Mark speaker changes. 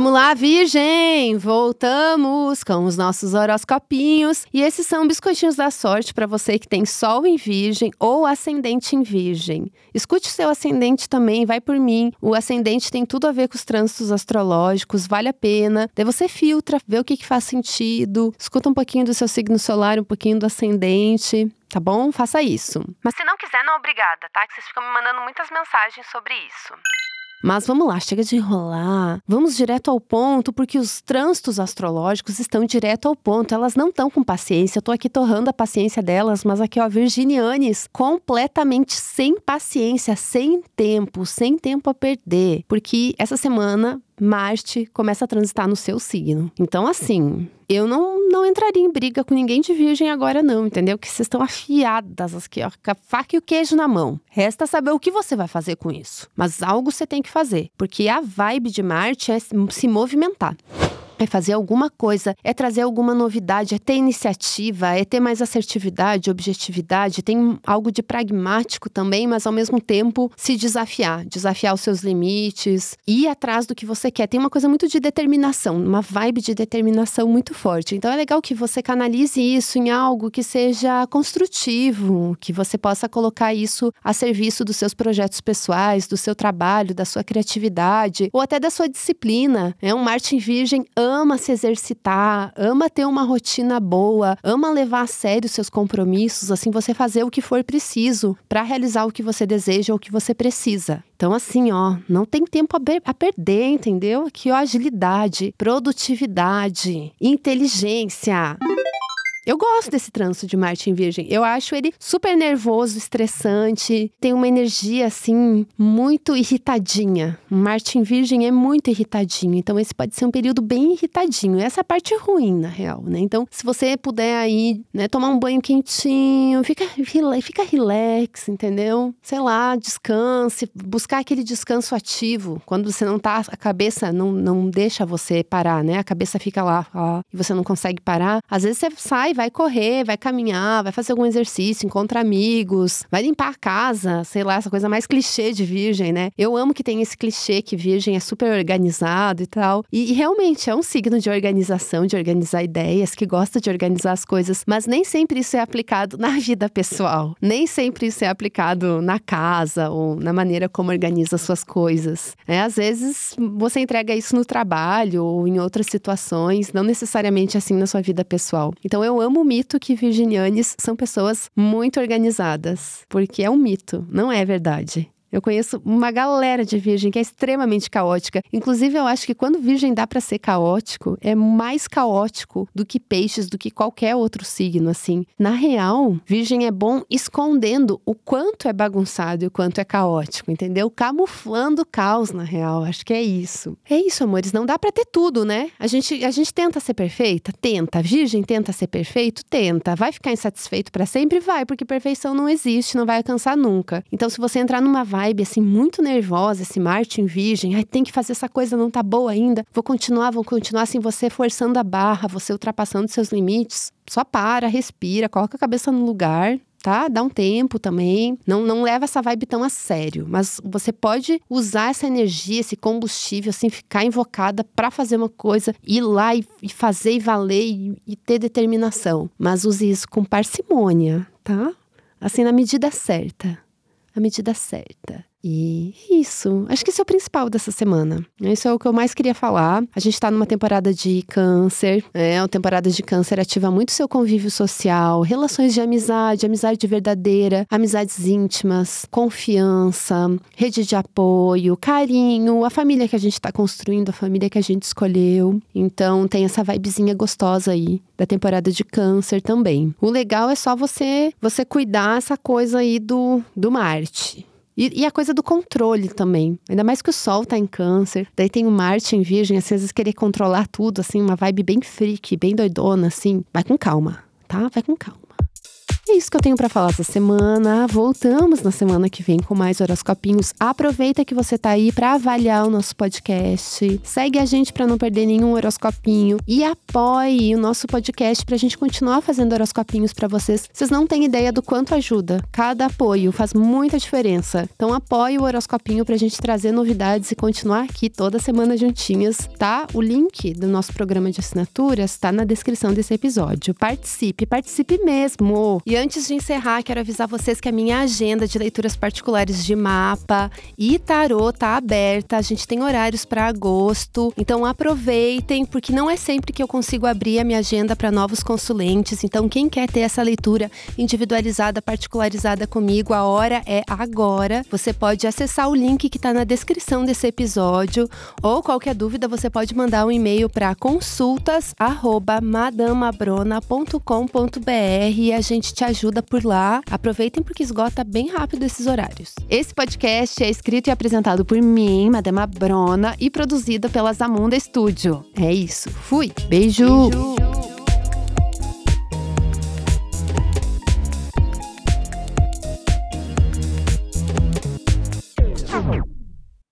Speaker 1: Vamos lá, Virgem! Voltamos com os nossos horoscopinhos. E esses são biscoitinhos da sorte para você que tem Sol em Virgem ou Ascendente em Virgem. Escute o seu ascendente também, vai por mim. O ascendente tem tudo a ver com os trânsitos astrológicos, vale a pena. Daí você filtra, vê o que, que faz sentido, escuta um pouquinho do seu signo solar, um pouquinho do ascendente tá bom? Faça isso.
Speaker 2: Mas se não quiser, não obrigada, tá? Que vocês ficam me mandando muitas mensagens sobre isso.
Speaker 1: Mas vamos lá, chega de enrolar. Vamos direto ao ponto, porque os trânsitos astrológicos estão direto ao ponto. Elas não estão com paciência. Eu tô aqui torrando a paciência delas, mas aqui, ó, Virginianes, completamente sem paciência, sem tempo, sem tempo a perder. Porque essa semana Marte começa a transitar no seu signo. Então, assim, eu não, não entraria em briga com ninguém de virgem agora, não, entendeu? Que vocês estão afiadas aqui, ó, com a faca e o queijo na mão. Resta saber o que você vai fazer com isso. Mas algo você tem que fazer, porque a vibe de Marte é se movimentar é fazer alguma coisa, é trazer alguma novidade, é ter iniciativa, é ter mais assertividade, objetividade, tem algo de pragmático também, mas ao mesmo tempo se desafiar, desafiar os seus limites, ir atrás do que você quer. Tem uma coisa muito de determinação, uma vibe de determinação muito forte. Então é legal que você canalize isso em algo que seja construtivo, que você possa colocar isso a serviço dos seus projetos pessoais, do seu trabalho, da sua criatividade ou até da sua disciplina. É um Martin Virgem ama se exercitar, ama ter uma rotina boa, ama levar a sério seus compromissos, assim você fazer o que for preciso para realizar o que você deseja ou o que você precisa. Então, assim, ó, não tem tempo a, a perder, entendeu? Aqui, ó, agilidade, produtividade, inteligência. Eu gosto desse trânsito de Marte em Virgem. Eu acho ele super nervoso, estressante, tem uma energia assim muito irritadinha. Marte em Virgem é muito irritadinho, então esse pode ser um período bem irritadinho. Essa é a parte ruim, na real, né? Então, se você puder aí, né, tomar um banho quentinho, fica, fica relax, entendeu? Sei lá, descanse, buscar aquele descanso ativo. Quando você não tá, a cabeça não, não deixa você parar, né? A cabeça fica lá, ó, e você não consegue parar. Às vezes você sai, vai correr, vai caminhar, vai fazer algum exercício, encontra amigos, vai limpar a casa, sei lá, essa coisa mais clichê de virgem, né? Eu amo que tem esse clichê que virgem é super organizado e tal. E, e realmente é um signo de organização, de organizar ideias, que gosta de organizar as coisas, mas nem sempre isso é aplicado na vida pessoal. Nem sempre isso é aplicado na casa ou na maneira como organiza suas coisas. É, às vezes você entrega isso no trabalho ou em outras situações, não necessariamente assim na sua vida pessoal. Então eu amo amo o mito que virginianes são pessoas muito organizadas, porque é um mito, não é verdade. Eu conheço uma galera de virgem que é extremamente caótica. Inclusive, eu acho que quando virgem dá para ser caótico, é mais caótico do que peixes, do que qualquer outro signo, assim. Na real, virgem é bom escondendo o quanto é bagunçado e o quanto é caótico, entendeu? Camuflando o caos, na real. Acho que é isso. É isso, amores. Não dá para ter tudo, né? A gente, a gente tenta ser perfeita? Tenta. Virgem tenta ser perfeito? Tenta. Vai ficar insatisfeito para sempre? Vai, porque perfeição não existe, não vai alcançar nunca. Então, se você entrar numa vibe assim muito nervosa, esse Marte em Virgem, ai, tem que fazer essa coisa, não tá boa ainda. Vou continuar, vou continuar assim, você forçando a barra, você ultrapassando seus limites. Só para, respira, coloca a cabeça no lugar, tá? Dá um tempo também. Não, não leva essa vibe tão a sério, mas você pode usar essa energia, esse combustível, assim, ficar invocada para fazer uma coisa, ir lá e, e fazer e valer e, e ter determinação. Mas use isso com parcimônia, tá? Assim, na medida certa a medida certa. E isso, acho que esse é o principal dessa semana. Isso é o que eu mais queria falar. A gente tá numa temporada de câncer, é uma temporada de câncer ativa muito seu convívio social, relações de amizade, amizade verdadeira, amizades íntimas, confiança, rede de apoio, carinho, a família que a gente tá construindo, a família que a gente escolheu. Então tem essa vibezinha gostosa aí da temporada de câncer também. O legal é só você você cuidar essa coisa aí do, do Marte. E, e, a coisa do controle também. Ainda mais que o Sol tá em câncer. Daí tem o Marte em Virgem, às vezes querer controlar tudo, assim, uma vibe bem freak, bem doidona, assim. Vai com calma, tá? Vai com calma. É isso que eu tenho para falar essa semana. Voltamos na semana que vem com mais horoscopinhos. Aproveita que você tá aí para avaliar o nosso podcast. Segue a gente para não perder nenhum horoscopinho e apoie o nosso podcast pra gente continuar fazendo horoscopinhos para vocês. Vocês não têm ideia do quanto ajuda. Cada apoio faz muita diferença. Então apoie o horoscopinho pra gente trazer novidades e continuar aqui toda semana juntinhas, tá? O link do nosso programa de assinaturas tá na descrição desse episódio. Participe, participe mesmo. E antes de encerrar, quero avisar vocês que a minha agenda de leituras particulares de mapa e tarô tá aberta. A gente tem horários para agosto. Então aproveitem, porque não é sempre que eu consigo abrir a minha agenda para novos consulentes. Então quem quer ter essa leitura individualizada, particularizada comigo, a hora é agora. Você pode acessar o link que está na descrição desse episódio ou qualquer dúvida você pode mandar um e-mail para consultas@madamabrona.com.br e a gente te ajuda por lá. Aproveitem porque esgota bem rápido esses horários. Esse podcast é escrito e apresentado por mim, Madama Brona, e produzido pela Zamunda Studio. É isso. Fui. Beijo. Beijo.